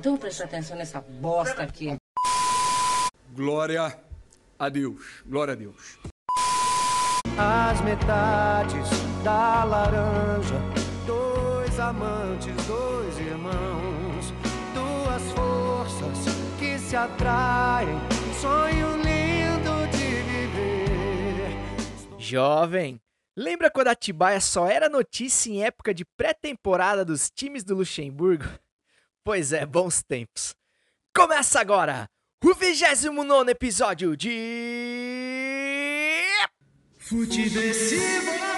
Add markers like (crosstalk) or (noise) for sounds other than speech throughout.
Então presta atenção nessa bosta aqui. Glória a Deus. Glória a Deus. As metades da laranja, dois amantes, dois irmãos, duas forças que se atraem, um sonho lindo de viver. Jovem, lembra quando a Atibaia só era notícia em época de pré-temporada dos times do Luxemburgo? Pois é, bons tempos. Começa agora o 29 episódio de. Futeversivo.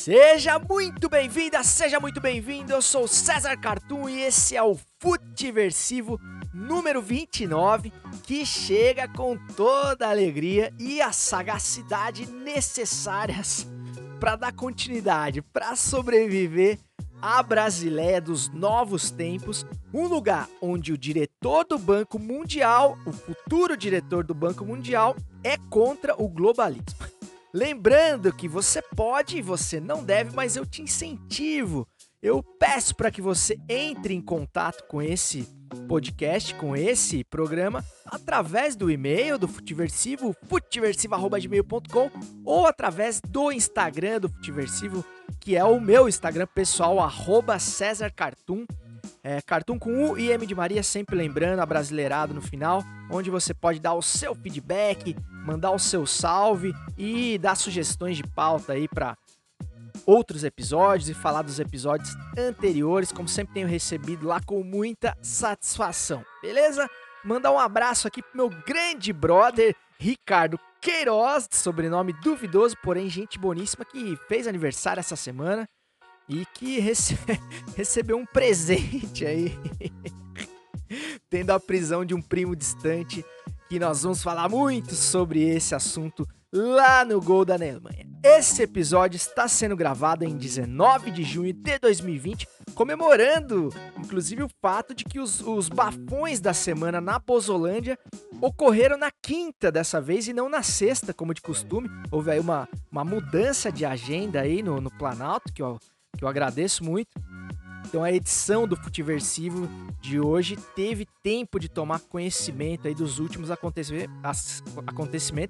Seja muito bem-vinda, seja muito bem-vindo. Eu sou César Cartoon e esse é o Futeversivo número 29, que chega com toda a alegria e a sagacidade necessárias para dar continuidade, para sobreviver à Brasileia dos novos tempos, um lugar onde o diretor do Banco Mundial, o futuro diretor do Banco Mundial, é contra o globalismo. Lembrando que você pode e você não deve, mas eu te incentivo. Eu peço para que você entre em contato com esse podcast, com esse programa, através do e-mail do Futiversivo, futiversivo.gmail.com ou através do Instagram do Futiversivo, que é o meu Instagram pessoal, arroba Cartoon. É, Cartoon com U e M de Maria, sempre lembrando, abrasileirado no final, onde você pode dar o seu feedback, mandar o seu salve e dar sugestões de pauta aí para outros episódios e falar dos episódios anteriores, como sempre tenho recebido lá com muita satisfação, beleza? Mandar um abraço aqui pro meu grande brother Ricardo Queiroz, sobrenome duvidoso, porém gente boníssima, que fez aniversário essa semana e que rece... (laughs) recebeu um presente aí, (laughs) tendo a prisão de um primo distante, que nós vamos falar muito sobre esse assunto lá no Gol da Alemanha. Esse episódio está sendo gravado em 19 de junho de 2020, comemorando inclusive o fato de que os, os bafões da semana na Pozolândia ocorreram na quinta dessa vez e não na sexta, como de costume. Houve aí uma, uma mudança de agenda aí no, no Planalto, que eu, que eu agradeço muito. Então a edição do Futiversivo de hoje teve tempo de tomar conhecimento aí dos últimos acontecimentos.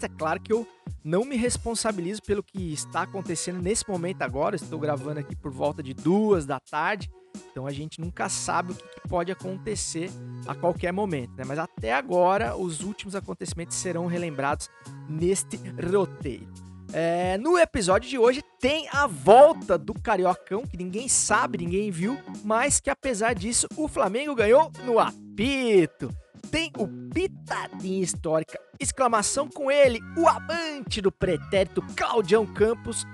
É claro que eu não me responsabilizo pelo que está acontecendo nesse momento agora. Estou gravando aqui por volta de duas da tarde. Então a gente nunca sabe o que pode acontecer a qualquer momento, né? Mas até agora os últimos acontecimentos serão relembrados neste roteiro. É, no episódio de hoje tem a volta do Cariocão, que ninguém sabe, ninguém viu, mas que apesar disso o Flamengo ganhou no apito. Tem o Pitadinha Histórica, exclamação com ele, o amante do pretérito Claudião Campos,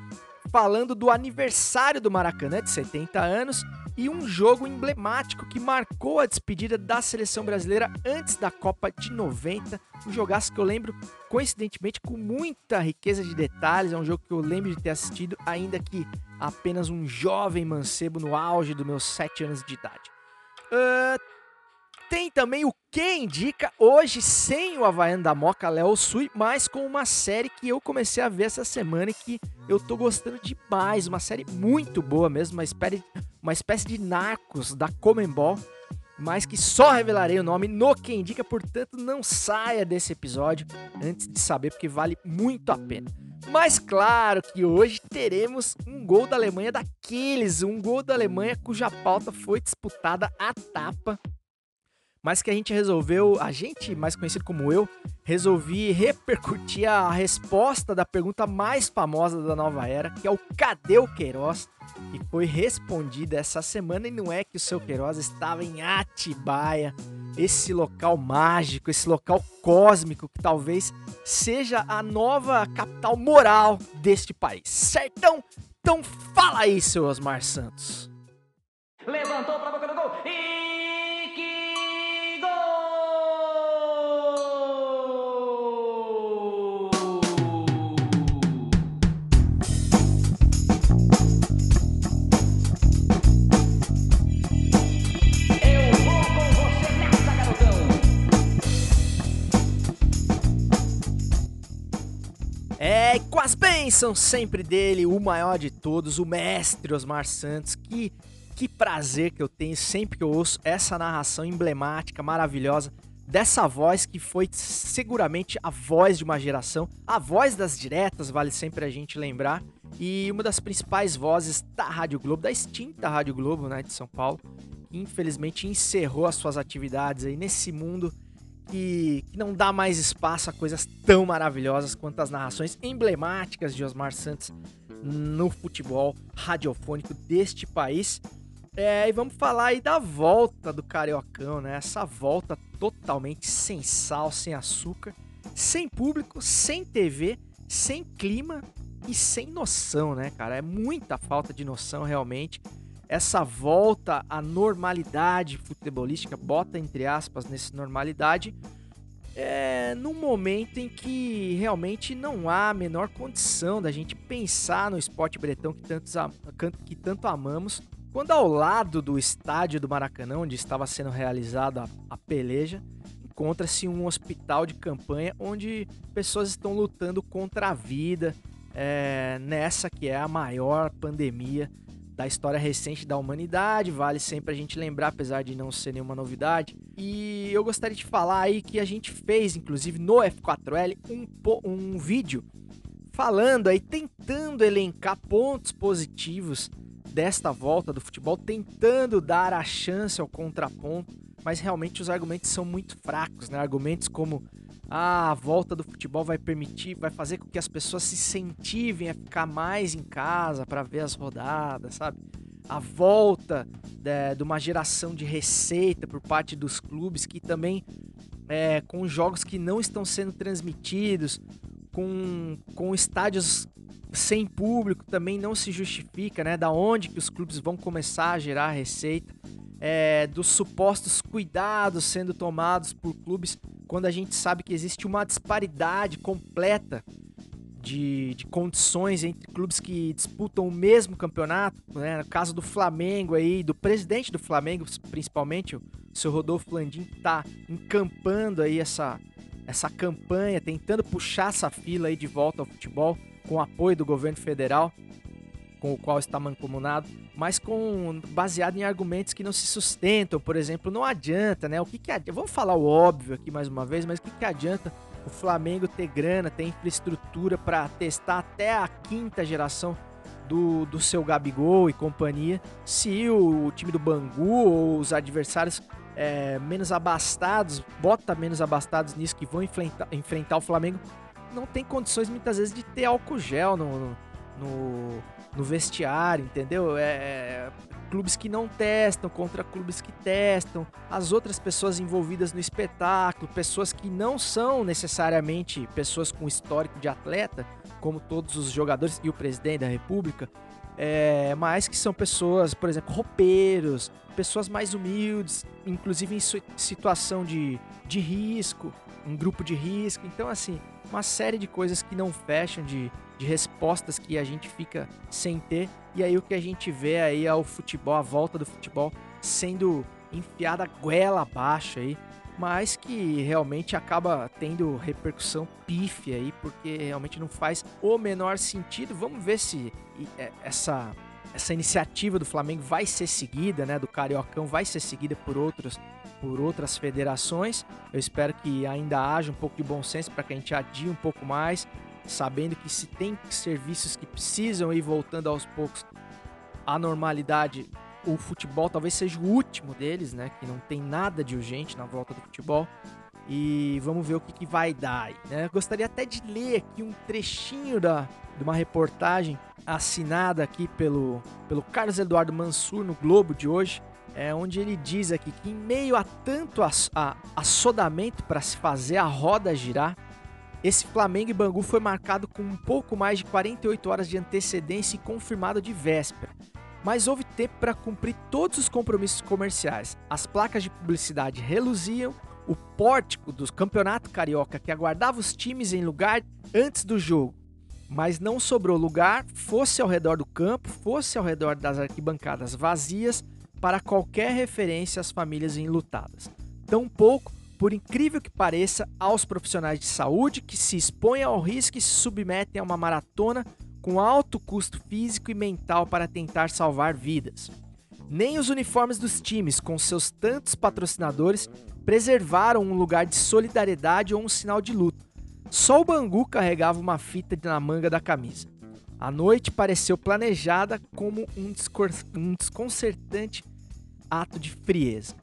falando do aniversário do Maracanã de 70 anos e um jogo emblemático que marcou a despedida da seleção brasileira antes da Copa de 90. Um jogaço que eu lembro, coincidentemente, com muita riqueza de detalhes. É um jogo que eu lembro de ter assistido, ainda que apenas um jovem mancebo no auge dos meus 7 anos de idade. Uh, tem também o que indica hoje sem o Havaiano da Moca Léo Sui, mas com uma série que eu comecei a ver essa semana e que eu tô gostando demais. Uma série muito boa mesmo, uma espécie, uma espécie de narcos da Comembol, mas que só revelarei o nome no que indica, portanto não saia desse episódio antes de saber, porque vale muito a pena. Mas claro que hoje teremos um gol da Alemanha daqueles, um gol da Alemanha cuja pauta foi disputada à tapa mas que a gente resolveu, a gente, mais conhecido como eu, resolvi repercutir a resposta da pergunta mais famosa da nova era, que é o cadê o Queiroz? E foi respondida essa semana e não é que o seu Queiroz estava em Atibaia, esse local mágico, esse local cósmico que talvez seja a nova capital moral deste país. Certão? Então fala aí, seu Osmar Santos. Levantou para boca do gol bênção sempre dele, o maior de todos, o mestre Osmar Santos. Que, que prazer que eu tenho sempre que eu ouço essa narração emblemática, maravilhosa, dessa voz que foi seguramente a voz de uma geração, a voz das diretas, vale sempre a gente lembrar, e uma das principais vozes da Rádio Globo, da extinta Rádio Globo, né, de São Paulo, que infelizmente encerrou as suas atividades aí nesse mundo que, que não dá mais espaço a coisas tão maravilhosas quanto as narrações emblemáticas de Osmar Santos no futebol radiofônico deste país. É, e vamos falar aí da volta do Cariocão, né? Essa volta totalmente sem sal, sem açúcar, sem público, sem TV, sem clima e sem noção, né, cara? É muita falta de noção realmente. Essa volta à normalidade futebolística, bota entre aspas nessa normalidade, é num momento em que realmente não há a menor condição da gente pensar no esporte bretão que, tantos, que tanto amamos. Quando ao lado do estádio do Maracanã, onde estava sendo realizada a, a peleja, encontra-se um hospital de campanha onde pessoas estão lutando contra a vida é, nessa que é a maior pandemia da história recente da humanidade. Vale sempre a gente lembrar, apesar de não ser nenhuma novidade. E eu gostaria de falar aí que a gente fez, inclusive no F4L, um, um vídeo falando aí, tentando elencar pontos positivos desta volta do futebol, tentando dar a chance ao contraponto, mas realmente os argumentos são muito fracos, né? Argumentos como ah, a volta do futebol vai permitir, vai fazer com que as pessoas se incentivem a ficar mais em casa para ver as rodadas, sabe? A volta de, de, uma geração de receita por parte dos clubes que também é, com jogos que não estão sendo transmitidos, com, com estádios sem público também não se justifica, né? Da onde que os clubes vão começar a gerar receita, é, dos supostos cuidados sendo tomados por clubes, quando a gente sabe que existe uma disparidade completa de, de condições entre clubes que disputam o mesmo campeonato, né? No caso do Flamengo aí, do presidente do Flamengo, principalmente, o seu Rodolfo Landim, tá encampando aí essa, essa campanha, tentando puxar essa fila aí de volta ao futebol com apoio do governo federal, com o qual está mancomunado, mas com baseado em argumentos que não se sustentam. Por exemplo, não adianta, né? O que, que adianta? Vamos falar o óbvio aqui mais uma vez, mas o que, que adianta o Flamengo ter grana, ter infraestrutura para testar até a quinta geração do, do seu Gabigol e companhia, se o, o time do Bangu ou os adversários é, menos abastados, bota menos abastados nisso, que vão enfrentar, enfrentar o Flamengo, não tem condições muitas vezes de ter álcool gel no, no, no vestiário, entendeu? É, é, clubes que não testam contra clubes que testam, as outras pessoas envolvidas no espetáculo, pessoas que não são necessariamente pessoas com histórico de atleta, como todos os jogadores e o presidente da República, é, mas que são pessoas, por exemplo, roupeiros, pessoas mais humildes, inclusive em situação de, de risco, um grupo de risco. Então, assim, uma série de coisas que não fecham, de, de respostas que a gente fica sem ter. E aí o que a gente vê aí é o futebol, a volta do futebol sendo enfiada goela abaixo aí, mas que realmente acaba tendo repercussão pífia aí, porque realmente não faz o menor sentido. Vamos ver se é, essa essa iniciativa do Flamengo vai ser seguida, né, do Cariocão vai ser seguida por outros por outras federações. Eu espero que ainda haja um pouco de bom senso para que a gente adie um pouco mais, sabendo que se tem serviços que precisam ir voltando aos poucos à normalidade, o futebol talvez seja o último deles, né? Que não tem nada de urgente na volta do futebol. E vamos ver o que, que vai dar aí, né? Gostaria até de ler aqui um trechinho da, de uma reportagem assinada aqui pelo, pelo Carlos Eduardo Mansur no Globo de hoje, é, onde ele diz aqui que em meio a tanto assodamento para se fazer a roda girar, esse Flamengo e Bangu foi marcado com um pouco mais de 48 horas de antecedência e confirmado de véspera. Mas houve tempo para cumprir todos os compromissos comerciais. As placas de publicidade reluziam, o pórtico do Campeonato Carioca que aguardava os times em lugar antes do jogo. Mas não sobrou lugar, fosse ao redor do campo, fosse ao redor das arquibancadas vazias, para qualquer referência às famílias enlutadas. Tampouco por incrível que pareça, aos profissionais de saúde que se expõem ao risco e se submetem a uma maratona com alto custo físico e mental para tentar salvar vidas. Nem os uniformes dos times, com seus tantos patrocinadores, preservaram um lugar de solidariedade ou um sinal de luto. Só o Bangu carregava uma fita na manga da camisa. A noite pareceu planejada como um, um desconcertante ato de frieza.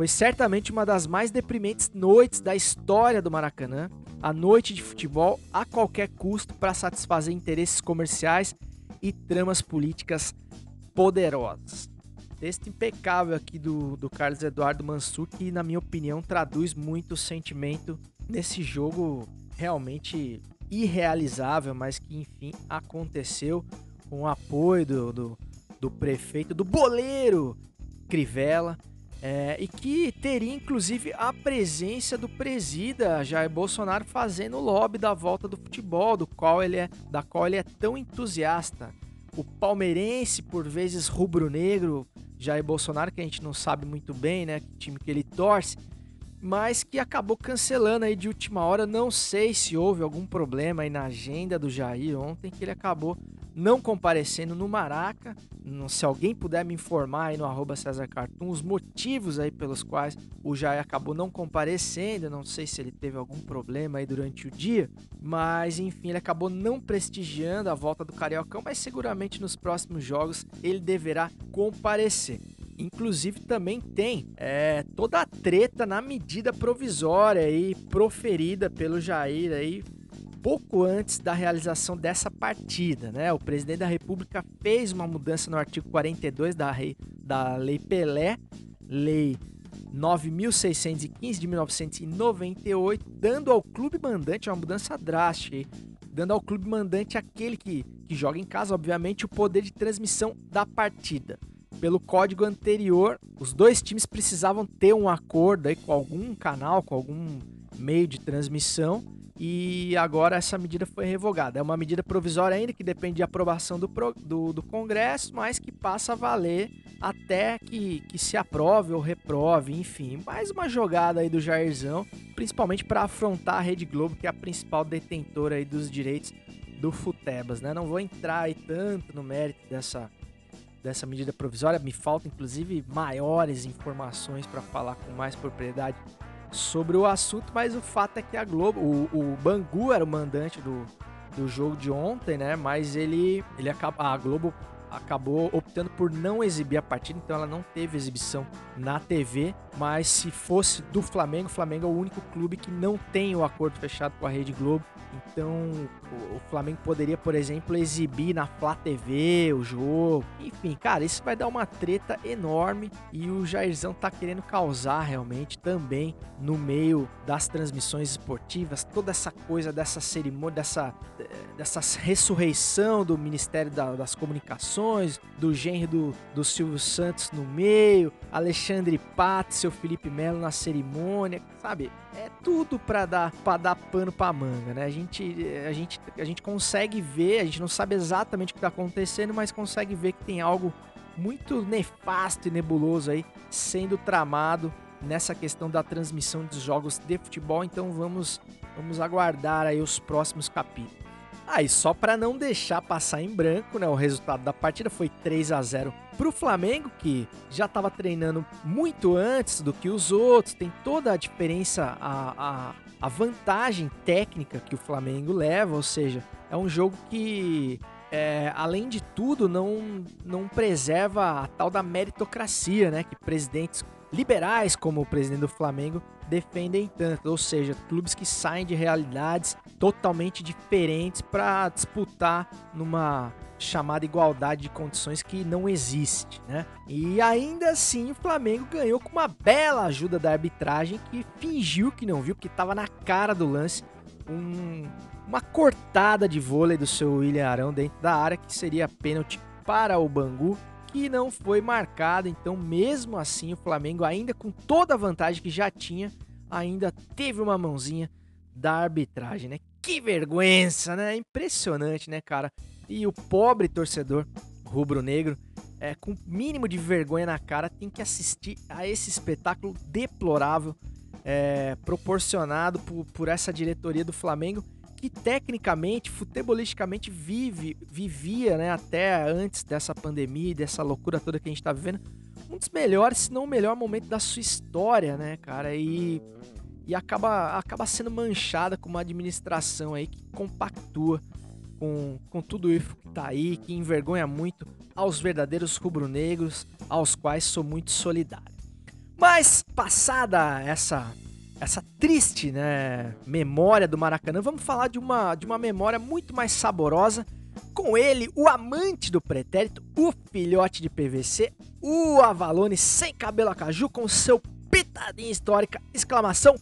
Foi certamente uma das mais deprimentes noites da história do Maracanã, a noite de futebol a qualquer custo para satisfazer interesses comerciais e tramas políticas poderosas. Texto impecável aqui do, do Carlos Eduardo Mansur, que, na minha opinião, traduz muito o sentimento nesse jogo realmente irrealizável, mas que, enfim, aconteceu com o apoio do, do, do prefeito, do boleiro Crivella, é, e que teria inclusive a presença do presida Jair Bolsonaro fazendo o lobby da volta do futebol, do qual ele é, da qual ele é tão entusiasta. O palmeirense, por vezes rubro-negro, Jair Bolsonaro, que a gente não sabe muito bem, né, que time que ele torce, mas que acabou cancelando aí de última hora. Não sei se houve algum problema aí na agenda do Jair ontem, que ele acabou não comparecendo no Maraca. Se alguém puder me informar aí no arroba César Cartoon, os motivos aí pelos quais o Jair acabou não comparecendo, não sei se ele teve algum problema aí durante o dia, mas enfim, ele acabou não prestigiando a volta do Cariocão, mas seguramente nos próximos jogos ele deverá comparecer. Inclusive também tem é, toda a treta na medida provisória aí proferida pelo Jair aí pouco antes da realização dessa partida, né? O presidente da República fez uma mudança no artigo 42 da, rei, da Lei Pelé, Lei 9.615 de 1998, dando ao clube mandante uma mudança drástica, dando ao clube mandante aquele que, que joga em casa, obviamente, o poder de transmissão da partida. Pelo código anterior, os dois times precisavam ter um acordo aí com algum canal, com algum meio de transmissão, e agora essa medida foi revogada. É uma medida provisória ainda que depende de aprovação do, do, do Congresso, mas que passa a valer até que, que se aprove ou reprove, enfim. Mais uma jogada aí do Jairzão, principalmente para afrontar a Rede Globo, que é a principal detentora aí dos direitos do Futebas, né? Não vou entrar aí tanto no mérito dessa, dessa medida provisória, me faltam inclusive maiores informações para falar com mais propriedade sobre o assunto, mas o fato é que a Globo, o, o Bangu era o mandante do, do jogo de ontem, né? Mas ele, ele a Globo acabou optando por não exibir a partida, então ela não teve exibição na TV. Mas se fosse do Flamengo, o Flamengo é o único clube que não tem o acordo fechado com a Rede Globo. Então o Flamengo poderia, por exemplo, exibir na Flá TV o jogo. Enfim, cara, isso vai dar uma treta enorme e o Jairzão tá querendo causar realmente também no meio das transmissões esportivas, toda essa coisa dessa cerimônia, dessa, dessa ressurreição do Ministério das Comunicações, do genro do, do Silvio Santos no meio, Alexandre Pato, seu Felipe Melo na cerimônia, sabe? É tudo para dar para dar pano para manga, né? A gente a gente a gente consegue ver, a gente não sabe exatamente o que está acontecendo, mas consegue ver que tem algo muito nefasto e nebuloso aí sendo tramado nessa questão da transmissão dos jogos de futebol. Então vamos vamos aguardar aí os próximos capítulos. Aí, ah, só para não deixar passar em branco, né? O resultado da partida foi 3 a 0 para o Flamengo, que já estava treinando muito antes do que os outros. Tem toda a diferença, a, a, a vantagem técnica que o Flamengo leva, ou seja, é um jogo que é, além de tudo, não, não preserva a tal da meritocracia, né? Que presidentes liberais, como o presidente do Flamengo, defendem tanto, ou seja, clubes que saem de realidades totalmente diferentes para disputar numa chamada igualdade de condições que não existe, né? E ainda assim o Flamengo ganhou com uma bela ajuda da arbitragem que fingiu que não viu, porque estava na cara do lance um, uma cortada de vôlei do seu William Arão dentro da área que seria pênalti para o Bangu que não foi marcada. Então, mesmo assim, o Flamengo, ainda com toda a vantagem que já tinha, ainda teve uma mãozinha da arbitragem, né? Que vergonha, né? Impressionante, né, cara? E o pobre torcedor rubro-negro, é, com mínimo de vergonha na cara, tem que assistir a esse espetáculo deplorável é, proporcionado por, por essa diretoria do Flamengo, que tecnicamente, futebolisticamente, vive, vivia, né, até antes dessa pandemia dessa loucura toda que a gente está vivendo, um dos melhores, se não o melhor momento da sua história, né, cara? E, e acaba, acaba sendo manchada com uma administração aí que compactua com, com tudo isso que tá aí, que envergonha muito aos verdadeiros rubro-negros, aos quais sou muito solidário. Mas passada essa essa triste, né, memória do Maracanã, vamos falar de uma de uma memória muito mais saborosa com ele, o amante do pretérito, o filhote de PVC, o Avalone sem cabelo a caju com seu pitadinha histórica, exclamação,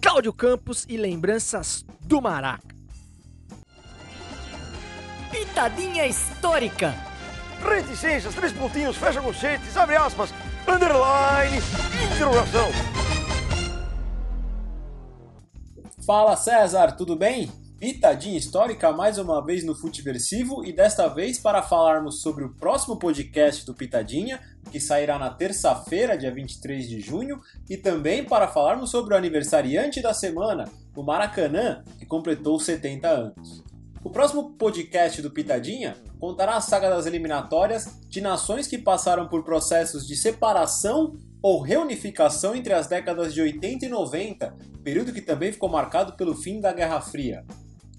Cláudio Campos e lembranças do Maraca. Pitadinha histórica. Reticências, três pontinhos, fecha conchetes, abre aspas, underline, interrogação. Fala César, tudo bem? Pitadinha histórica mais uma vez no Futeversivo e desta vez para falarmos sobre o próximo podcast do Pitadinha, que sairá na terça-feira, dia 23 de junho, e também para falarmos sobre o aniversariante da semana, o Maracanã, que completou 70 anos. O próximo podcast do Pitadinha contará a saga das eliminatórias de nações que passaram por processos de separação ou reunificação entre as décadas de 80 e 90, período que também ficou marcado pelo fim da Guerra Fria.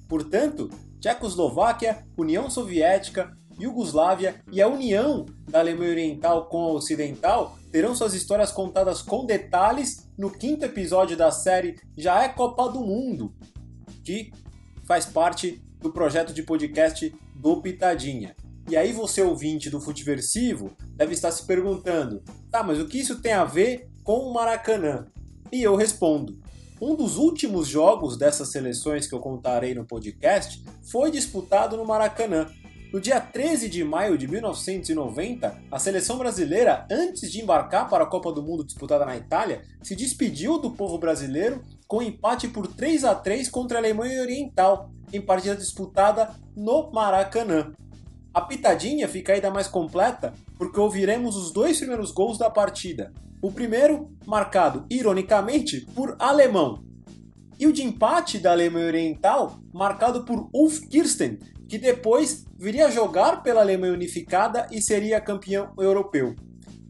Portanto, Tchecoslováquia, União Soviética, Iugoslávia e a união da Alemanha Oriental com a Ocidental terão suas histórias contadas com detalhes no quinto episódio da série Já é Copa do Mundo, que faz parte do projeto de podcast do Pitadinha. E aí você ouvinte do Futiversivo deve estar se perguntando: "Tá, mas o que isso tem a ver com o Maracanã?" E eu respondo: um dos últimos jogos dessas seleções que eu contarei no podcast foi disputado no Maracanã. No dia 13 de maio de 1990, a seleção brasileira, antes de embarcar para a Copa do Mundo disputada na Itália, se despediu do povo brasileiro com empate por 3 a 3 contra a Alemanha Oriental, em partida disputada no Maracanã. A pitadinha fica ainda mais completa porque ouviremos os dois primeiros gols da partida. O primeiro, marcado ironicamente por alemão, e o de empate da Alemanha Oriental, marcado por Ulf Kirsten, que depois viria a jogar pela Alemanha Unificada e seria campeão europeu.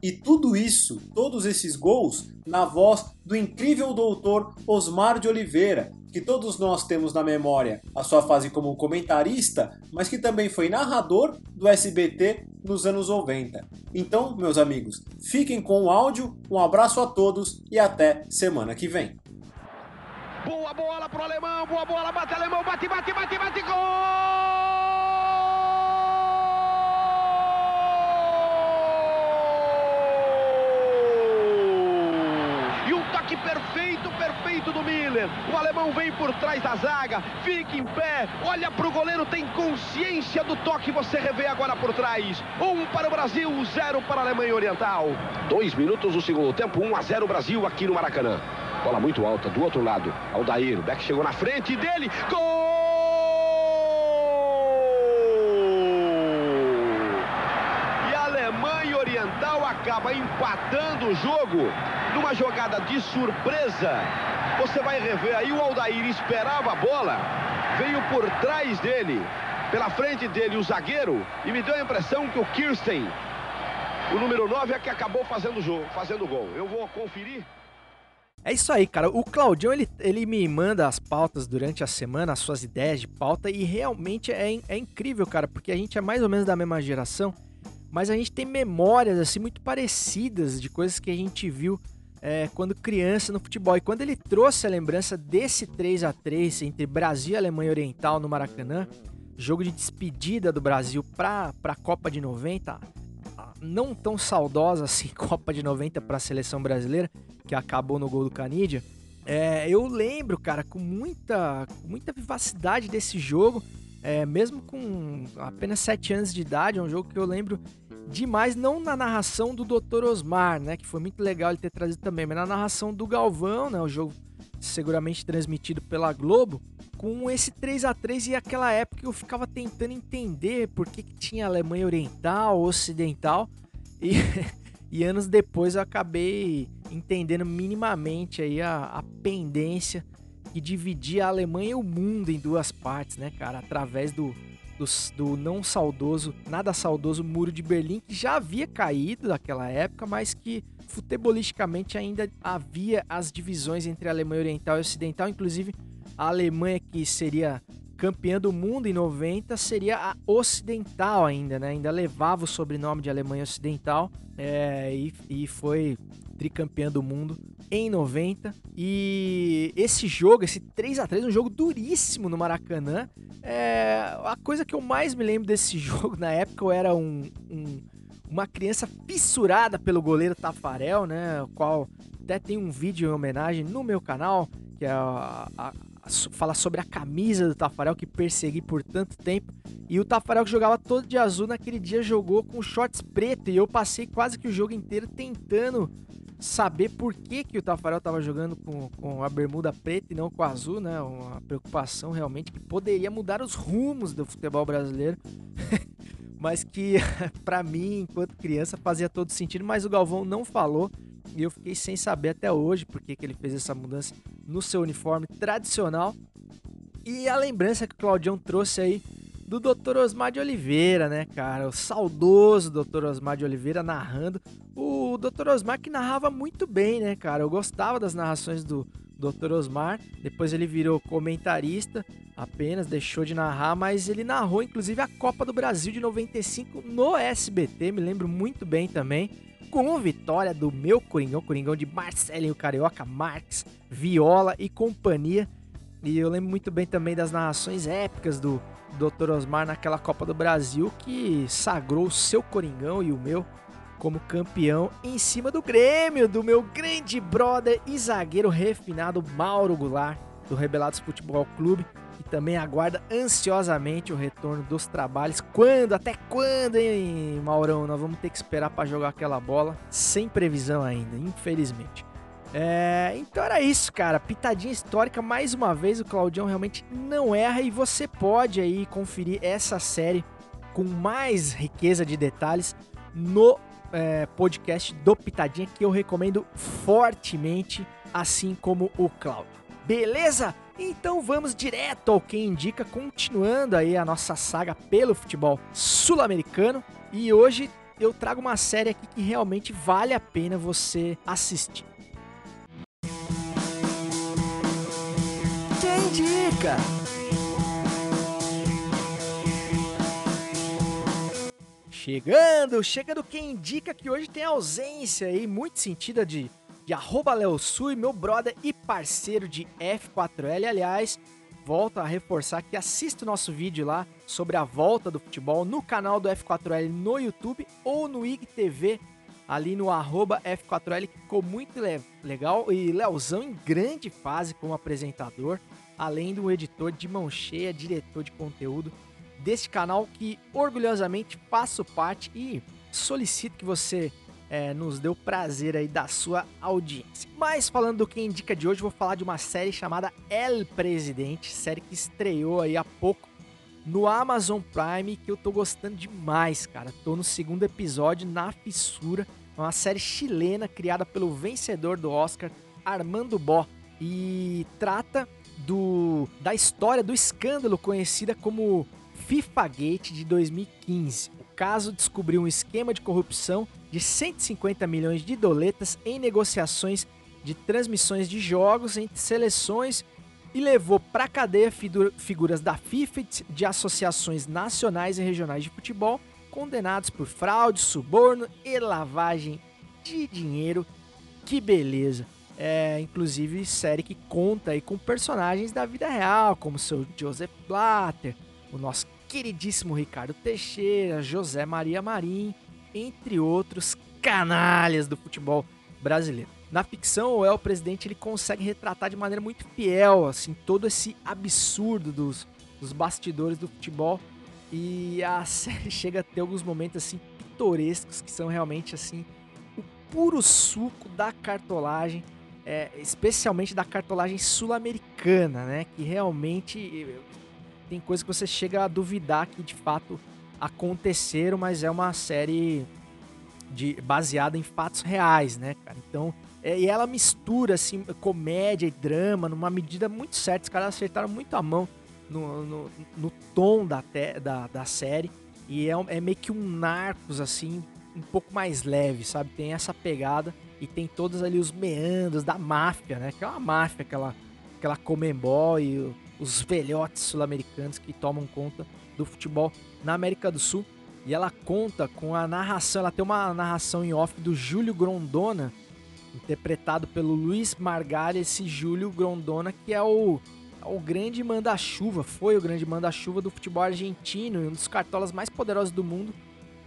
E tudo isso, todos esses gols, na voz do incrível doutor Osmar de Oliveira, que todos nós temos na memória a sua fase como comentarista, mas que também foi narrador do SBT nos anos 90. Então, meus amigos, fiquem com o áudio, um abraço a todos e até semana que vem. Boa bola pro alemão, boa bola, bate alemão, bate, bate, bate, bate, gol! E um toque perfeito, perfeito O alemão vem por trás da zaga, fica em pé, olha pro goleiro, tem consciência do toque, você revê agora por trás. Um para o Brasil, zero para a Alemanha Oriental. Dois minutos do segundo tempo, 1 a 0 Brasil aqui no Maracanã. Bola muito alta do outro lado. Aldair, o Beck chegou na frente dele. Gol! Acaba empatando o jogo numa jogada de surpresa. Você vai rever aí o Aldair esperava a bola, veio por trás dele, pela frente dele o zagueiro e me deu a impressão que o Kirsten, o número 9 é que acabou fazendo o jogo, fazendo o gol. Eu vou conferir. É isso aí, cara. O Claudião, ele, ele me manda as pautas durante a semana, as suas ideias de pauta, e realmente é, é incrível, cara, porque a gente é mais ou menos da mesma geração, mas a gente tem memórias, assim, muito parecidas de coisas que a gente viu é, quando criança no futebol. E quando ele trouxe a lembrança desse 3 a 3 entre Brasil e Alemanha Oriental no Maracanã, jogo de despedida do Brasil para a Copa de 90, não tão saudosa assim, (laughs) Copa de 90 para a seleção brasileira, que acabou no gol do Canidia. É, eu lembro, cara, com muita, muita vivacidade desse jogo, é, mesmo com apenas 7 anos de idade, é um jogo que eu lembro demais, não na narração do Dr. Osmar, né, que foi muito legal ele ter trazido também, mas na narração do Galvão, né, o jogo seguramente transmitido pela Globo, com esse 3 a 3 e aquela época eu ficava tentando entender por que, que tinha Alemanha Oriental, Ocidental, e, (laughs) e anos depois eu acabei entendendo minimamente aí a, a pendência que dividia a Alemanha e o mundo em duas partes, né, cara? Através do, do, do, não saudoso, nada saudoso Muro de Berlim, que já havia caído naquela época, mas que futebolisticamente ainda havia as divisões entre a Alemanha Oriental e Ocidental, inclusive a Alemanha que seria campeã do mundo em 90 seria a Ocidental ainda, né? Ainda levava o sobrenome de Alemanha Ocidental é, e, e foi tricampeã do mundo em 90. E esse jogo, esse 3 a 3 um jogo duríssimo no Maracanã. É, a coisa que eu mais me lembro desse (laughs) jogo na época eu era um, um uma criança fissurada pelo goleiro Tafarel, né? O qual até tem um vídeo em homenagem no meu canal, que é a, a, fala sobre a camisa do Tafarel que persegui por tanto tempo. E o Tafarel que jogava todo de azul naquele dia jogou com shorts preto e eu passei quase que o jogo inteiro tentando saber por que, que o Tafarel estava jogando com, com a bermuda preta e não com a azul, né? Uma preocupação realmente que poderia mudar os rumos do futebol brasileiro. (laughs) mas que (laughs) para mim, enquanto criança, fazia todo sentido, mas o Galvão não falou e eu fiquei sem saber até hoje por que, que ele fez essa mudança no seu uniforme tradicional. E a lembrança que o Claudião trouxe aí do Dr. Osmar de Oliveira, né, cara? O saudoso Dr. Osmar de Oliveira narrando. O Dr. Osmar que narrava muito bem, né, cara? Eu gostava das narrações do Dr. Osmar. Depois ele virou comentarista, apenas deixou de narrar, mas ele narrou inclusive a Copa do Brasil de 95 no SBT, me lembro muito bem também. Com vitória do meu Coringão, Coringão de Marcelinho Carioca, Marques, Viola e companhia. E eu lembro muito bem também das narrações épicas do Dr. Osmar naquela Copa do Brasil que sagrou o seu Coringão e o meu como campeão em cima do Grêmio, do meu grande brother e zagueiro refinado Mauro Goulart, do Rebelados Futebol Clube, que também aguarda ansiosamente o retorno dos trabalhos. Quando? Até quando, hein, Maurão? Nós vamos ter que esperar para jogar aquela bola, sem previsão ainda, infelizmente. É, então era isso, cara. Pitadinha histórica, mais uma vez o Claudião realmente não erra e você pode aí conferir essa série com mais riqueza de detalhes no é, podcast do Pitadinha que eu recomendo fortemente, assim como o Claudio. Beleza? Então vamos direto ao que indica, continuando aí a nossa saga pelo futebol sul-americano. E hoje eu trago uma série aqui que realmente vale a pena você assistir. indica. Chegando, chegando quem indica que hoje tem ausência aí, muito sentida de, de arroba Leosui, meu brother e parceiro de F4L. Aliás, volto a reforçar que assista o nosso vídeo lá sobre a volta do futebol no canal do F4L no YouTube ou no IGTV ali no arroba F4L, que ficou muito le legal. E Leozão em grande fase como apresentador, além do editor de mão cheia, diretor de conteúdo deste canal que orgulhosamente faço parte e solicito que você é, nos dê o prazer aí da sua audiência. Mas falando do que indica de hoje, vou falar de uma série chamada El Presidente, série que estreou aí há pouco no Amazon Prime, que eu tô gostando demais, cara. Tô no segundo episódio, na fissura. É uma série chilena criada pelo vencedor do Oscar, Armando Bó. E trata do da história do escândalo conhecida como FIFA Gate de 2015. O caso descobriu um esquema de corrupção de 150 milhões de doletas em negociações de transmissões de jogos entre seleções e levou para cadeia figuras da FIFA de associações nacionais e regionais de futebol condenados por fraude, suborno e lavagem de dinheiro. Que beleza! É, inclusive série que conta aí com personagens da vida real, como o seu Joseph Blatter, o nosso queridíssimo Ricardo Teixeira, José Maria Marim, entre outros canalhas do futebol brasileiro. Na ficção, o El Presidente ele consegue retratar de maneira muito fiel assim todo esse absurdo dos, dos bastidores do futebol e a (laughs) série chega a ter alguns momentos assim pitorescos que são realmente assim o puro suco da cartolagem, é, especialmente da cartolagem sul-americana, né? Que realmente tem coisas que você chega a duvidar que de fato aconteceram, mas é uma série de, baseada em fatos reais, né, cara? Então, é, e ela mistura, assim, comédia e drama numa medida muito certa. Os caras acertaram muito a mão no, no, no tom da, te, da, da série. E é, é meio que um Narcos, assim, um pouco mais leve, sabe? Tem essa pegada e tem todos ali os meandros da máfia, né? Que é uma máfia, aquela, aquela Comembol e os velhotes sul-americanos que tomam conta do futebol na América do Sul. E ela conta com a narração, ela tem uma narração em off do Júlio Grondona, interpretado pelo Luiz Margalha, esse Júlio Grondona, que é o, o grande manda-chuva, foi o grande manda-chuva do futebol argentino e um dos cartolas mais poderosos do mundo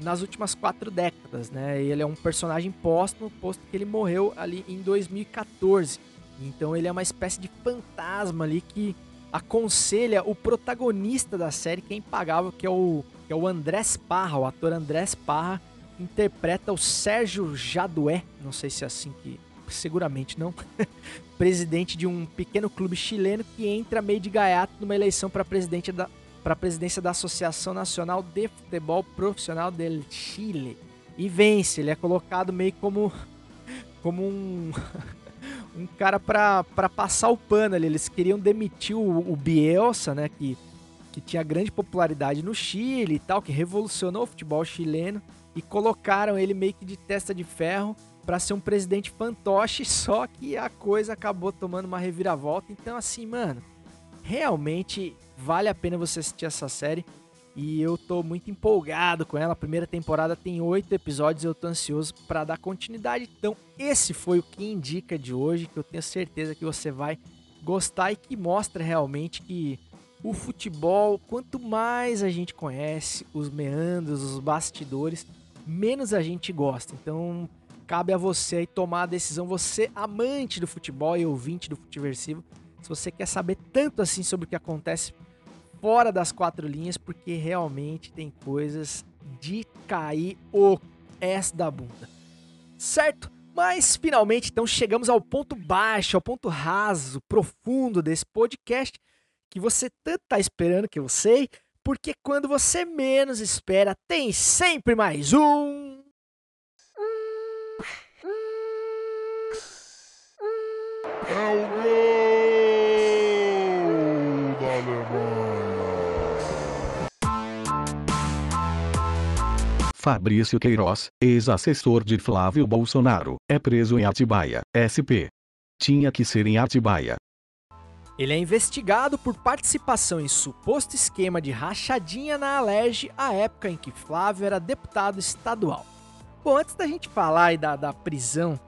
nas últimas quatro décadas, né? Ele é um personagem póstumo, posto que ele morreu ali em 2014. Então ele é uma espécie de fantasma ali que aconselha o protagonista da série, que é impagável, que é o, que é o Andrés Parra, o ator Andrés Parra, interpreta o Sérgio Jadué, não sei se é assim que. Seguramente não. (laughs) presidente de um pequeno clube chileno que entra meio de gaiato numa eleição para presidente da, para a presidência da Associação Nacional de Futebol Profissional del Chile e vence. Ele é colocado meio como como um (laughs) um cara para passar o pano ali. Eles queriam demitir o, o Bielsa, né, que que tinha grande popularidade no Chile e tal, que revolucionou o futebol chileno e colocaram ele meio que de testa de ferro para ser um presidente fantoche, (laughs) só que a coisa acabou tomando uma reviravolta. Então assim, mano, realmente vale a pena você assistir essa série. E eu tô muito empolgado com ela. A primeira temporada tem oito episódios. Eu tô ansioso para dar continuidade. Então, esse foi o que indica de hoje. Que eu tenho certeza que você vai gostar e que mostra realmente que o futebol, quanto mais a gente conhece os meandros, os bastidores, menos a gente gosta. Então, cabe a você aí tomar a decisão. Você, amante do futebol e ouvinte do Futiversivo, se você quer saber tanto assim sobre o que acontece fora das quatro linhas, porque realmente tem coisas de cair o S da bunda. Certo? Mas finalmente então chegamos ao ponto baixo, ao ponto raso, profundo desse podcast que você tanto tá esperando que eu sei, porque quando você menos espera, tem sempre mais um. É Fabrício Queiroz, ex-assessor de Flávio Bolsonaro, é preso em Atibaia, SP. Tinha que ser em Atibaia. Ele é investigado por participação em suposto esquema de rachadinha na Alerj à época em que Flávio era deputado estadual. Bom, antes da gente falar aí da, da prisão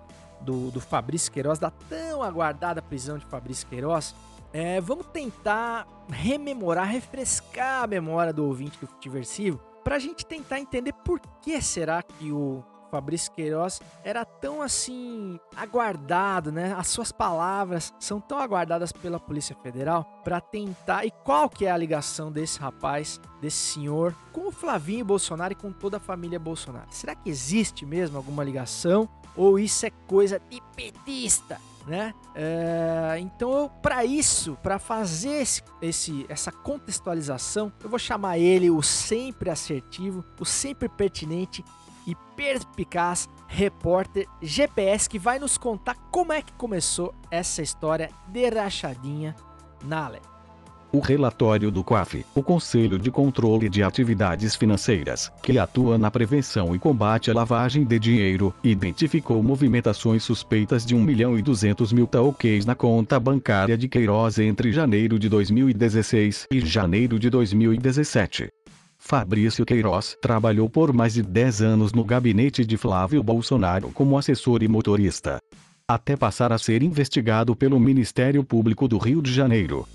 do, do Fabrício Queiroz, da tão aguardada prisão de Fabrício Queiroz, é, vamos tentar rememorar, refrescar a memória do ouvinte do Futiversivo, para a gente tentar entender por que será que o Fabrício Queiroz era tão assim aguardado, né? As suas palavras são tão aguardadas pela Polícia Federal para tentar e qual que é a ligação desse rapaz, desse senhor com o Flavinho Bolsonaro e com toda a família Bolsonaro? Será que existe mesmo alguma ligação ou isso é coisa de petista? Né? É, então, para isso, para fazer esse, esse, essa contextualização, eu vou chamar ele o sempre assertivo, o sempre pertinente e perspicaz repórter GPS que vai nos contar como é que começou essa história de rachadinha na Ale. O relatório do COAF, o Conselho de Controle de Atividades Financeiras, que atua na prevenção e combate à lavagem de dinheiro, identificou movimentações suspeitas de 1 milhão e 200 mil talquês na conta bancária de Queiroz entre janeiro de 2016 e janeiro de 2017. Fabrício Queiroz trabalhou por mais de 10 anos no gabinete de Flávio Bolsonaro como assessor e motorista. Até passar a ser investigado pelo Ministério Público do Rio de Janeiro.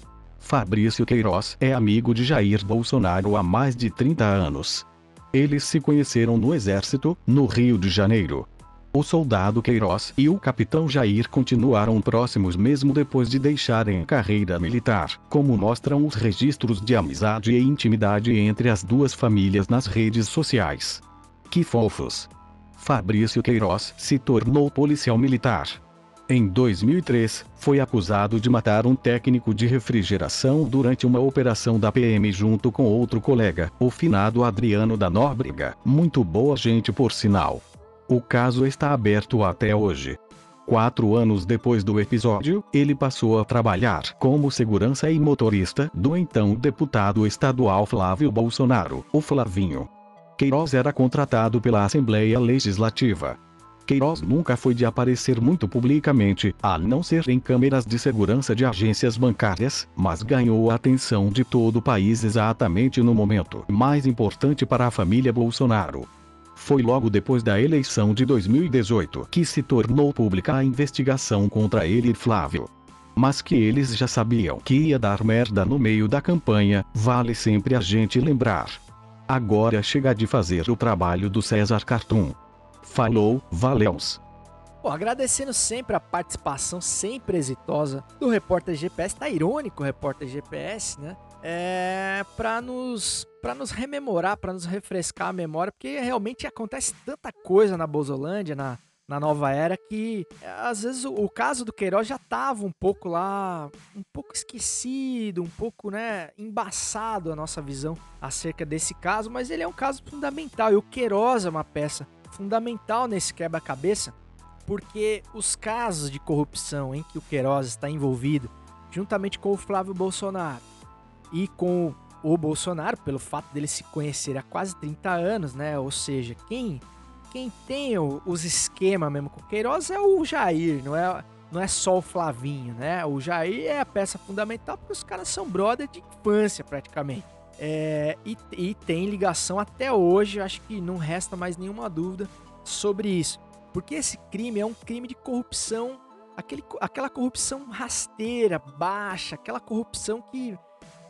Fabrício Queiroz é amigo de Jair Bolsonaro há mais de 30 anos. Eles se conheceram no Exército, no Rio de Janeiro. O soldado Queiroz e o capitão Jair continuaram próximos mesmo depois de deixarem a carreira militar, como mostram os registros de amizade e intimidade entre as duas famílias nas redes sociais. Que fofos! Fabrício Queiroz se tornou policial militar. Em 2003, foi acusado de matar um técnico de refrigeração durante uma operação da PM junto com outro colega, o finado Adriano da Nóbrega, muito boa gente por sinal. O caso está aberto até hoje. Quatro anos depois do episódio, ele passou a trabalhar como segurança e motorista do então deputado estadual Flávio Bolsonaro, o Flavinho. Queiroz era contratado pela Assembleia Legislativa. Queiroz nunca foi de aparecer muito publicamente, a não ser em câmeras de segurança de agências bancárias, mas ganhou a atenção de todo o país exatamente no momento mais importante para a família Bolsonaro. Foi logo depois da eleição de 2018 que se tornou pública a investigação contra ele e Flávio. Mas que eles já sabiam que ia dar merda no meio da campanha, vale sempre a gente lembrar. Agora chega de fazer o trabalho do César Cartoon. Falou, Valeus. Pô, agradecendo sempre a participação sempre exitosa do repórter GPS, tá irônico o repórter GPS, né? É, para nos para nos rememorar, para nos refrescar a memória, porque realmente acontece tanta coisa na Bozolândia, na, na nova era, que às vezes o, o caso do Queiroz já tava um pouco lá, um pouco esquecido, um pouco, né, embaçado a nossa visão acerca desse caso, mas ele é um caso fundamental e o Queiroz é uma peça fundamental nesse quebra-cabeça, porque os casos de corrupção em que o Queiroz está envolvido, juntamente com o Flávio Bolsonaro e com o Bolsonaro, pelo fato dele se conhecer há quase 30 anos, né? Ou seja, quem quem tem os esquemas mesmo com o Queiroz é o Jair, não é, não é só o Flavinho, né? O Jair é a peça fundamental porque os caras são brother de infância praticamente. É, e, e tem ligação até hoje, acho que não resta mais nenhuma dúvida sobre isso. Porque esse crime é um crime de corrupção, aquele, aquela corrupção rasteira, baixa, aquela corrupção que,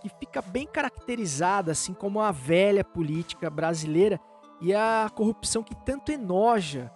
que fica bem caracterizada, assim como a velha política brasileira e a corrupção que tanto enoja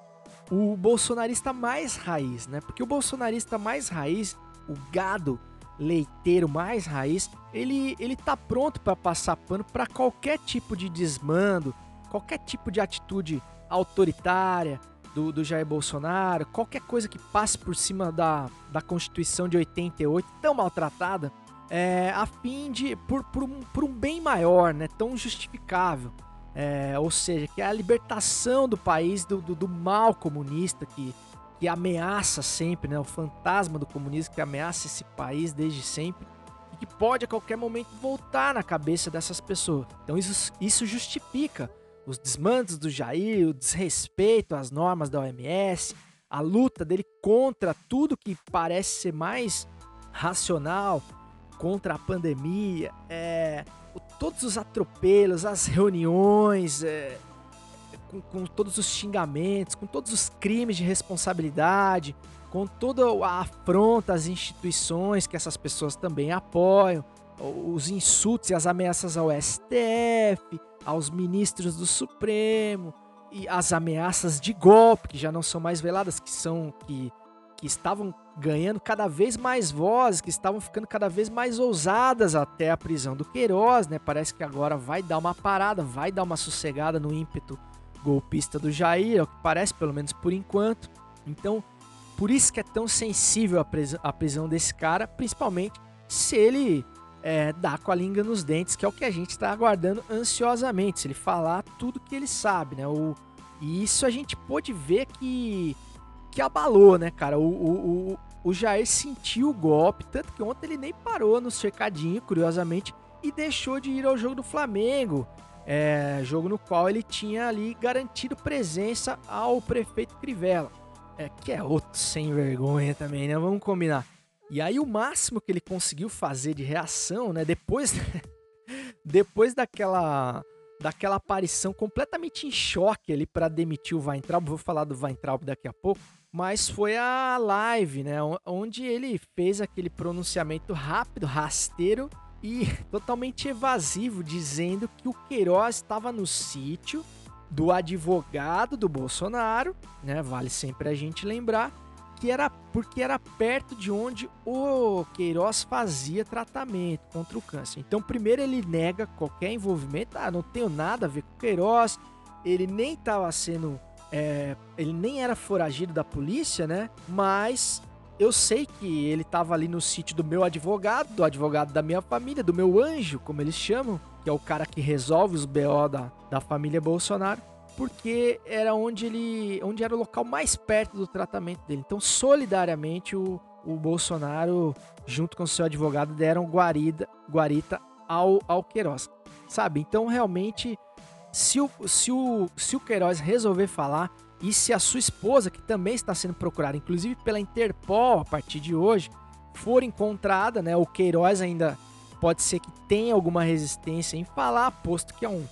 o bolsonarista mais raiz, né? Porque o bolsonarista mais raiz, o gado leiteiro mais raiz, ele, ele tá pronto para passar pano para qualquer tipo de desmando, qualquer tipo de atitude autoritária do, do Jair Bolsonaro, qualquer coisa que passe por cima da, da Constituição de 88, tão maltratada, é, a fim de. Por, por, um, por um bem maior, né? Tão justificável. É, ou seja, que é a libertação do país do, do, do mal comunista que, que ameaça sempre, né? O fantasma do comunismo que ameaça esse país desde sempre e que pode a qualquer momento voltar na cabeça dessas pessoas. Então isso, isso justifica os desmandos do Jair, o desrespeito às normas da OMS, a luta dele contra tudo que parece ser mais racional, contra a pandemia, é, todos os atropelos, as reuniões, é, com, com todos os xingamentos, com todos os crimes de responsabilidade, com toda a afronta às instituições que essas pessoas também apoiam, os insultos e as ameaças ao STF, aos ministros do Supremo e as ameaças de golpe que já não são mais veladas, que são que, que estavam ganhando cada vez mais voz, que estavam ficando cada vez mais ousadas até a prisão do Queiroz, né? Parece que agora vai dar uma parada, vai dar uma sossegada no ímpeto golpista do Jair, é o que parece, pelo menos por enquanto. Então, por isso que é tão sensível a prisão desse cara, principalmente se ele é, dá com a língua nos dentes, que é o que a gente está aguardando ansiosamente, se ele falar tudo que ele sabe, né? O, e isso a gente pôde ver que, que abalou, né, cara? O, o, o, o Jair sentiu o golpe, tanto que ontem ele nem parou no cercadinho, curiosamente, e deixou de ir ao jogo do Flamengo. É, jogo no qual ele tinha ali garantido presença ao prefeito Crivella. É, que é outro sem vergonha também, né? Vamos combinar. E aí o máximo que ele conseguiu fazer de reação, né? Depois, (laughs) depois daquela daquela aparição completamente em choque ali para demitir o Weintraub, vou falar do Weintraub daqui a pouco, mas foi a live, né? Onde ele fez aquele pronunciamento rápido, rasteiro e (laughs) totalmente evasivo, dizendo que o Queiroz estava no sítio do advogado do Bolsonaro, né? Vale sempre a gente lembrar que era porque era perto de onde o Queiroz fazia tratamento contra o câncer. Então, primeiro ele nega qualquer envolvimento, ah, não tenho nada a ver com o Queiroz, ele nem estava sendo, é, ele nem era foragido da polícia, né? Mas eu sei que ele estava ali no sítio do meu advogado, do advogado da minha família, do meu anjo, como eles chamam, que é o cara que resolve os BO da, da família Bolsonaro. porque era onde ele, onde era o local mais perto do tratamento dele. Então, solidariamente, o, o Bolsonaro, junto com seu advogado, deram guarida, guarita ao, ao Queiroz. Sabe? Então, realmente, se o, se, o, se o Queiroz resolver falar, e se a sua esposa, que também está sendo procurada, inclusive pela Interpol a partir de hoje, for encontrada, né? O Queiroz ainda pode ser que tenha alguma resistência em falar, posto que é um,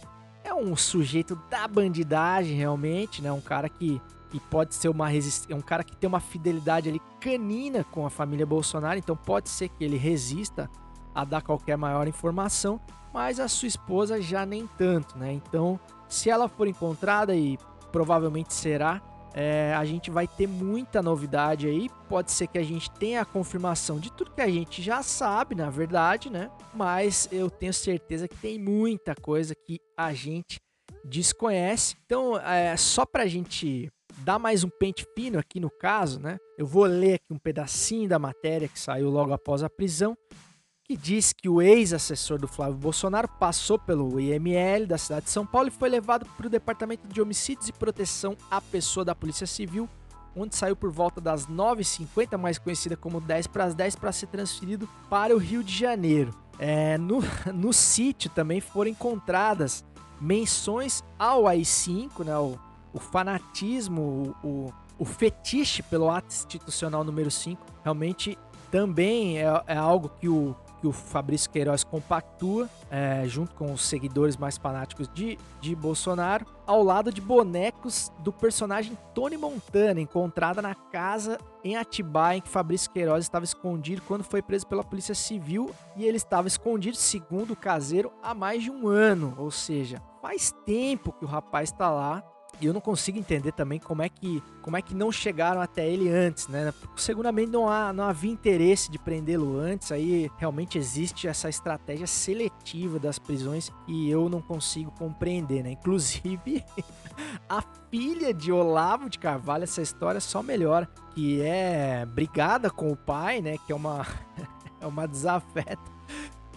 é um sujeito da bandidagem realmente, né? Um cara que, que pode ser uma resistência, é um cara que tem uma fidelidade ali canina com a família Bolsonaro, então pode ser que ele resista a dar qualquer maior informação, mas a sua esposa já nem tanto, né? Então, se ela for encontrada e provavelmente será. É, a gente vai ter muita novidade aí. Pode ser que a gente tenha a confirmação de tudo que a gente já sabe, na verdade, né? Mas eu tenho certeza que tem muita coisa que a gente desconhece. Então, é, só pra gente dar mais um pente fino aqui no caso, né? Eu vou ler aqui um pedacinho da matéria que saiu logo após a prisão que diz que o ex-assessor do Flávio Bolsonaro passou pelo IML da cidade de São Paulo e foi levado para o Departamento de Homicídios e Proteção à Pessoa da Polícia Civil, onde saiu por volta das 9h50, mais conhecida como 10 para as 10, para ser transferido para o Rio de Janeiro. É, no, (laughs) no sítio também foram encontradas menções ao AI-5, né, o, o fanatismo, o, o, o fetiche pelo ato institucional número 5, realmente também é, é algo que o que o Fabrício Queiroz compactua, é, junto com os seguidores mais fanáticos de, de Bolsonaro, ao lado de bonecos do personagem Tony Montana, encontrada na casa em Atibaia, em que Fabrício Queiroz estava escondido quando foi preso pela Polícia Civil e ele estava escondido, segundo o caseiro, há mais de um ano. Ou seja, faz tempo que o rapaz está lá e eu não consigo entender também como é que, como é que não chegaram até ele antes, né? Seguramente não, há, não havia interesse de prendê-lo antes, aí realmente existe essa estratégia seletiva das prisões e eu não consigo compreender, né? Inclusive, (laughs) a filha de Olavo de Carvalho, essa história só melhora, que é brigada com o pai, né? Que é uma, (laughs) é uma desafeta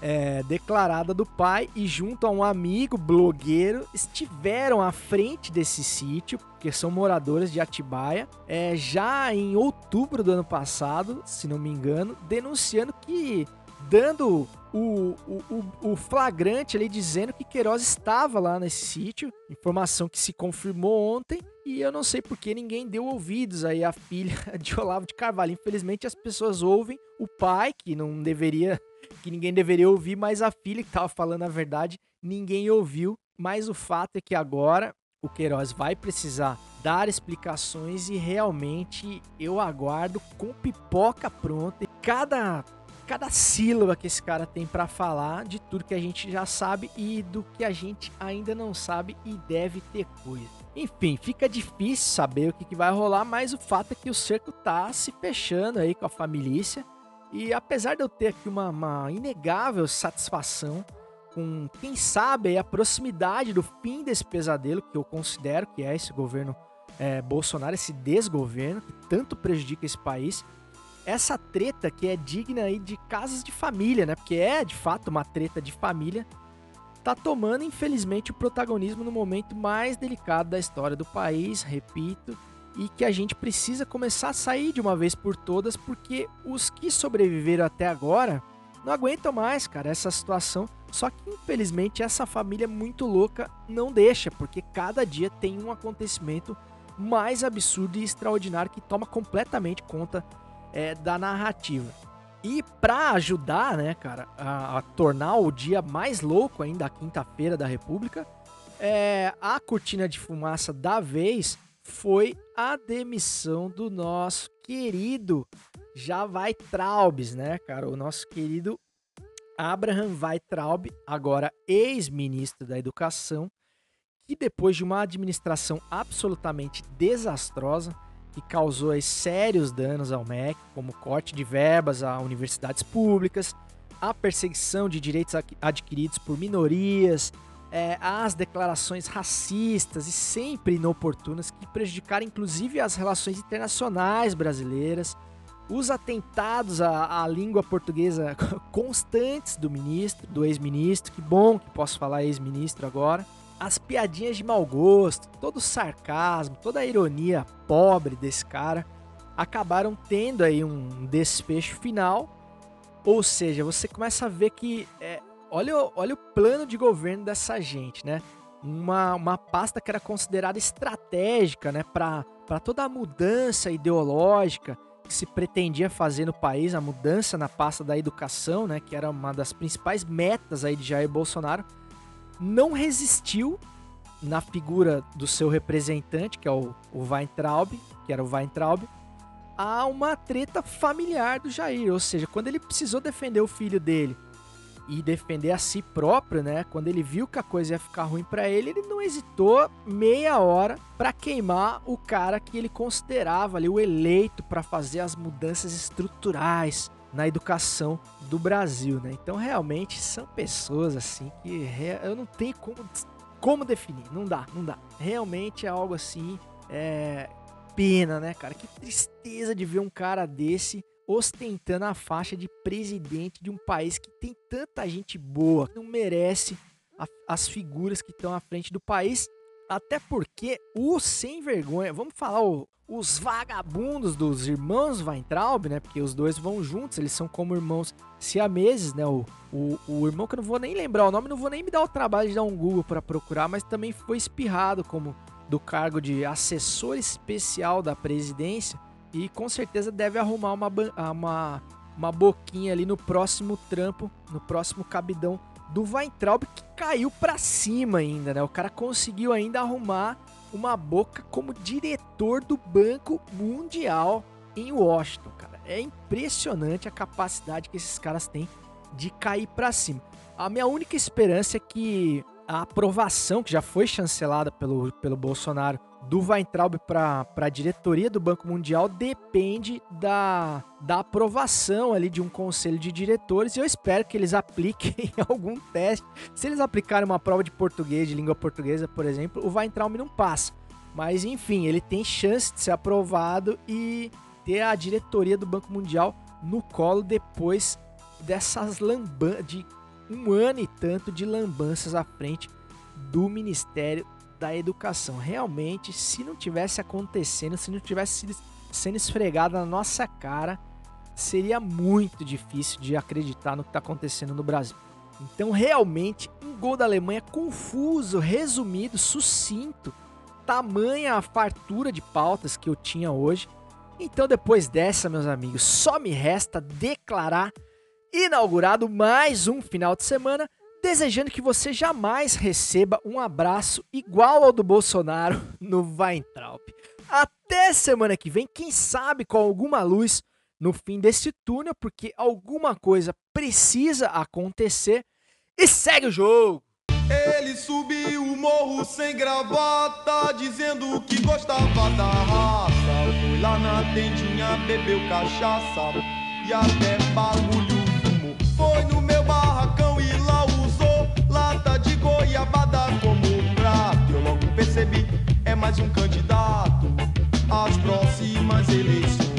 é, declarada do pai e junto a um amigo blogueiro estiveram à frente desse sítio, que são moradores de Atibaia, é, já em outubro do ano passado, se não me engano, denunciando que dando o, o, o, flagrante ali dizendo que Queiroz estava lá nesse sítio, informação que se confirmou ontem, e eu não sei porque ninguém deu ouvidos aí à (laughs) filha de Olavo de Carvalho. Infelizmente as pessoas ouvem o pai, que não deveria que ninguém deveria ouvir, mas a filha que estava falando a verdade, ninguém ouviu. Mas o fato é que agora o Queiroz vai precisar dar explicações e realmente eu aguardo com pipoca pronta. Cada cada sílaba que esse cara tem para falar de tudo que a gente já sabe e do que a gente ainda não sabe e deve ter coisa. Enfim, fica difícil saber o que, que vai rolar, mas o fato é que o cerco tá se fechando aí com a família e apesar de eu ter aqui uma, uma inegável satisfação com, quem sabe, a proximidade do fim desse pesadelo que eu considero que é esse governo é, Bolsonaro, esse desgoverno que tanto prejudica esse país, essa treta que é digna aí de casas de família, né? Porque é de fato uma treta de família, tá tomando infelizmente o protagonismo no momento mais delicado da história do país, repito, e que a gente precisa começar a sair de uma vez por todas, porque os que sobreviveram até agora não aguentam mais, cara, essa situação. Só que infelizmente essa família muito louca não deixa, porque cada dia tem um acontecimento mais absurdo e extraordinário que toma completamente conta é, da narrativa. E para ajudar, né, cara, a, a, tornar o dia mais louco ainda, a quinta-feira da República, é, a cortina de fumaça da vez foi a demissão do nosso querido já vai Traubes, né, cara? O nosso querido Abraham Weitraub, agora ex-ministro da Educação, que depois de uma administração absolutamente desastrosa, que causou sérios danos ao MEC, como corte de verbas a universidades públicas, a perseguição de direitos adquiridos por minorias, é, as declarações racistas e sempre inoportunas que prejudicaram inclusive as relações internacionais brasileiras, os atentados à, à língua portuguesa (laughs) constantes do ministro, do ex-ministro, que bom que posso falar ex-ministro agora, as piadinhas de mau gosto, todo o sarcasmo, toda a ironia pobre desse cara acabaram tendo aí um desfecho final. Ou seja, você começa a ver que é, olha, olha o plano de governo dessa gente, né? Uma, uma pasta que era considerada estratégica, né, para toda a mudança ideológica que se pretendia fazer no país, a mudança na pasta da educação, né, que era uma das principais metas aí de Jair Bolsonaro, não resistiu na figura do seu representante, que é o, o Weintraub, que era o Weintraub, a uma treta familiar do Jair, ou seja, quando ele precisou defender o filho dele e defender a si próprio, né? Quando ele viu que a coisa ia ficar ruim para ele, ele não hesitou meia hora para queimar o cara que ele considerava ali o eleito para fazer as mudanças estruturais na educação do Brasil, né? Então realmente são pessoas assim que eu não tenho como como definir, não dá, não dá. Realmente é algo assim, é pena, né, cara? Que tristeza de ver um cara desse ostentando a faixa de presidente de um país que tem tanta gente boa, não merece a, as figuras que estão à frente do país, até porque o sem vergonha, vamos falar o, os vagabundos dos irmãos Weintraub, né? Porque os dois vão juntos, eles são como irmãos siameses, né? O, o, o irmão que eu não vou nem lembrar o nome, não vou nem me dar o trabalho de dar um Google para procurar, mas também foi espirrado como do cargo de assessor especial da presidência e com certeza deve arrumar uma, uma, uma boquinha ali no próximo trampo, no próximo cabidão do Weintraub, que caiu para cima ainda, né? O cara conseguiu ainda arrumar uma boca como diretor do Banco Mundial em Washington, cara. É impressionante a capacidade que esses caras têm de cair para cima. A minha única esperança é que a aprovação que já foi chancelada pelo, pelo Bolsonaro do Weintraub para a diretoria do Banco Mundial depende da, da aprovação ali de um conselho de diretores e eu espero que eles (laughs) apliquem algum teste. Se eles aplicarem uma prova de português, de língua portuguesa, por exemplo, o Weintraub não passa. Mas enfim, ele tem chance de ser aprovado e ter a diretoria do Banco Mundial no colo depois dessas lambanças, de um ano e tanto de lambanças à frente do Ministério da Educação. Realmente, se não tivesse acontecendo, se não tivesse sendo esfregado na nossa cara, seria muito difícil de acreditar no que está acontecendo no Brasil. Então, realmente, um gol da Alemanha confuso, resumido, sucinto. Tamanha a fartura de pautas que eu tinha hoje. Então, depois dessa, meus amigos, só me resta declarar inaugurado mais um final de semana, desejando que você jamais receba um abraço igual ao do Bolsonaro no Weintraub. Até semana que vem, quem sabe com alguma luz no fim desse túnel, porque alguma coisa precisa acontecer e segue o jogo. Ele subiu o morro sem gravata, dizendo que gostava da raça. Foi lá na tendinha, bebeu cachaça e até bagulho goiabada como prato. Eu logo percebi, é mais um candidato às próximas eleições.